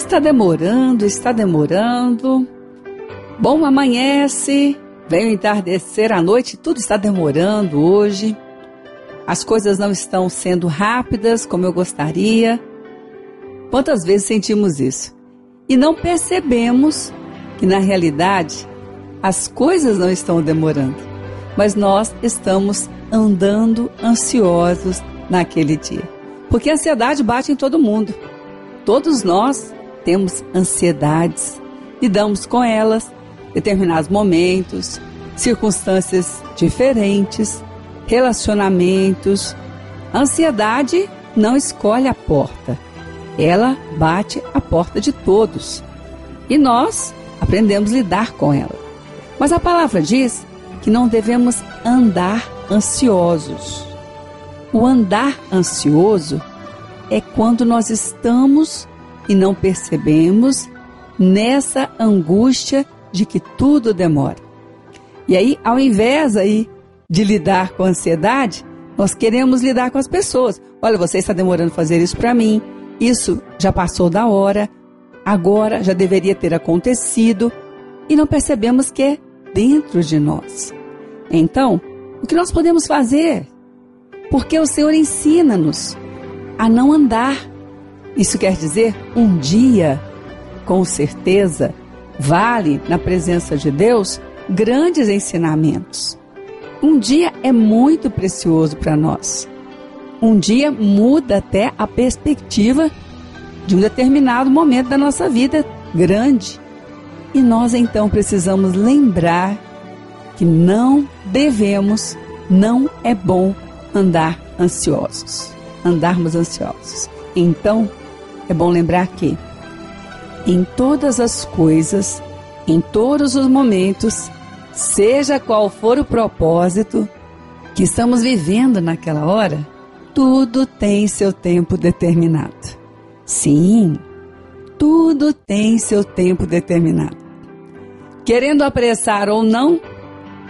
Está demorando, está demorando. Bom, amanhece, vem o entardecer à noite, tudo está demorando hoje. As coisas não estão sendo rápidas como eu gostaria. Quantas vezes sentimos isso? E não percebemos que na realidade as coisas não estão demorando, mas nós estamos andando ansiosos naquele dia. Porque a ansiedade bate em todo mundo. Todos nós temos ansiedades, lidamos com elas, determinados momentos, circunstâncias diferentes, relacionamentos. A ansiedade não escolhe a porta, ela bate a porta de todos. E nós aprendemos a lidar com ela. Mas a palavra diz que não devemos andar ansiosos. O andar ansioso é quando nós estamos e não percebemos nessa angústia de que tudo demora. E aí, ao invés aí de lidar com a ansiedade, nós queremos lidar com as pessoas. Olha, você está demorando fazer isso para mim. Isso já passou da hora. Agora já deveria ter acontecido e não percebemos que é dentro de nós. Então, o que nós podemos fazer? Porque o Senhor ensina-nos a não andar isso quer dizer, um dia, com certeza, vale na presença de Deus grandes ensinamentos. Um dia é muito precioso para nós. Um dia muda até a perspectiva de um determinado momento da nossa vida grande. E nós então precisamos lembrar que não devemos, não é bom andar ansiosos, andarmos ansiosos. Então, é bom lembrar que, em todas as coisas, em todos os momentos, seja qual for o propósito que estamos vivendo naquela hora, tudo tem seu tempo determinado. Sim, tudo tem seu tempo determinado. Querendo apressar ou não,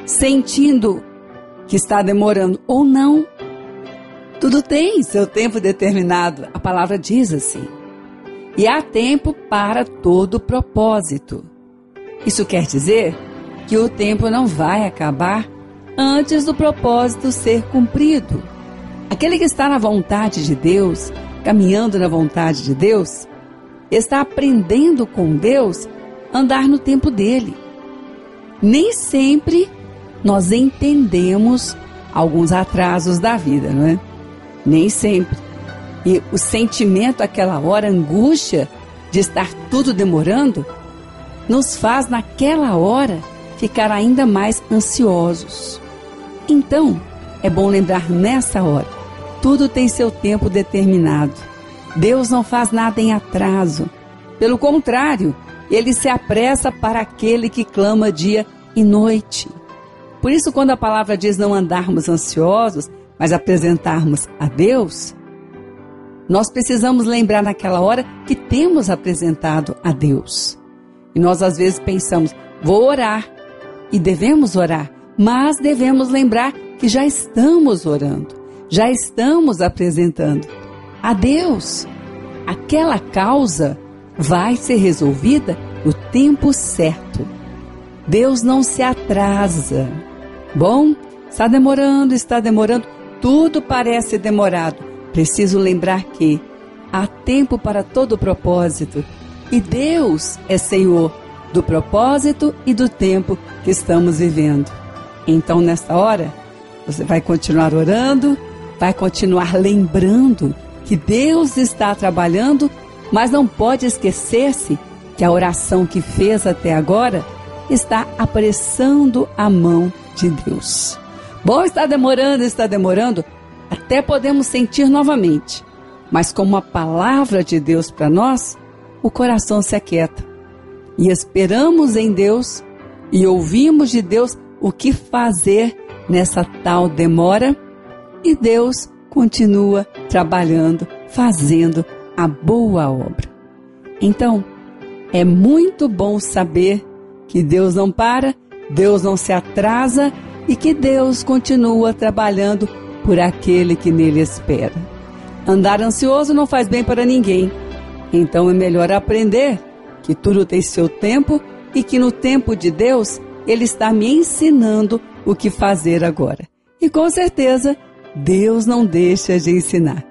sentindo que está demorando ou não, tudo tem seu tempo determinado. A palavra diz assim. E há tempo para todo propósito. Isso quer dizer que o tempo não vai acabar antes do propósito ser cumprido. Aquele que está na vontade de Deus, caminhando na vontade de Deus, está aprendendo com Deus andar no tempo dele. Nem sempre nós entendemos alguns atrasos da vida, não é? Nem sempre. E o sentimento, aquela hora, angústia de estar tudo demorando, nos faz naquela hora ficar ainda mais ansiosos. Então, é bom lembrar nessa hora: tudo tem seu tempo determinado. Deus não faz nada em atraso. Pelo contrário, ele se apressa para aquele que clama dia e noite. Por isso, quando a palavra diz não andarmos ansiosos, mas apresentarmos a Deus, nós precisamos lembrar naquela hora que temos apresentado a Deus. E nós às vezes pensamos, vou orar. E devemos orar, mas devemos lembrar que já estamos orando, já estamos apresentando a Deus. Aquela causa vai ser resolvida no tempo certo. Deus não se atrasa. Bom, está demorando, está demorando, tudo parece demorado Preciso lembrar que há tempo para todo propósito e Deus é Senhor do propósito e do tempo que estamos vivendo. Então, nesta hora, você vai continuar orando, vai continuar lembrando que Deus está trabalhando, mas não pode esquecer-se que a oração que fez até agora está apressando a mão de Deus. Bom, está demorando, está demorando, até podemos sentir novamente, mas como a palavra de Deus para nós, o coração se aquieta. E esperamos em Deus e ouvimos de Deus o que fazer nessa tal demora, e Deus continua trabalhando, fazendo a boa obra. Então, é muito bom saber que Deus não para, Deus não se atrasa e que Deus continua trabalhando por aquele que nele espera. Andar ansioso não faz bem para ninguém. Então é melhor aprender que tudo tem seu tempo e que no tempo de Deus Ele está me ensinando o que fazer agora. E com certeza, Deus não deixa de ensinar.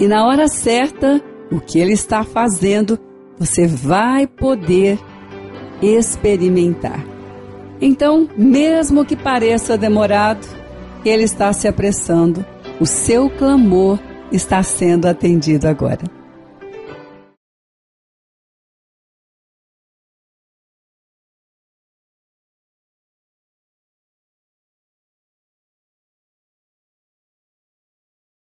E na hora certa, o que Ele está fazendo, você vai poder experimentar. Então, mesmo que pareça demorado, Ele está se apressando, o seu clamor está sendo atendido agora.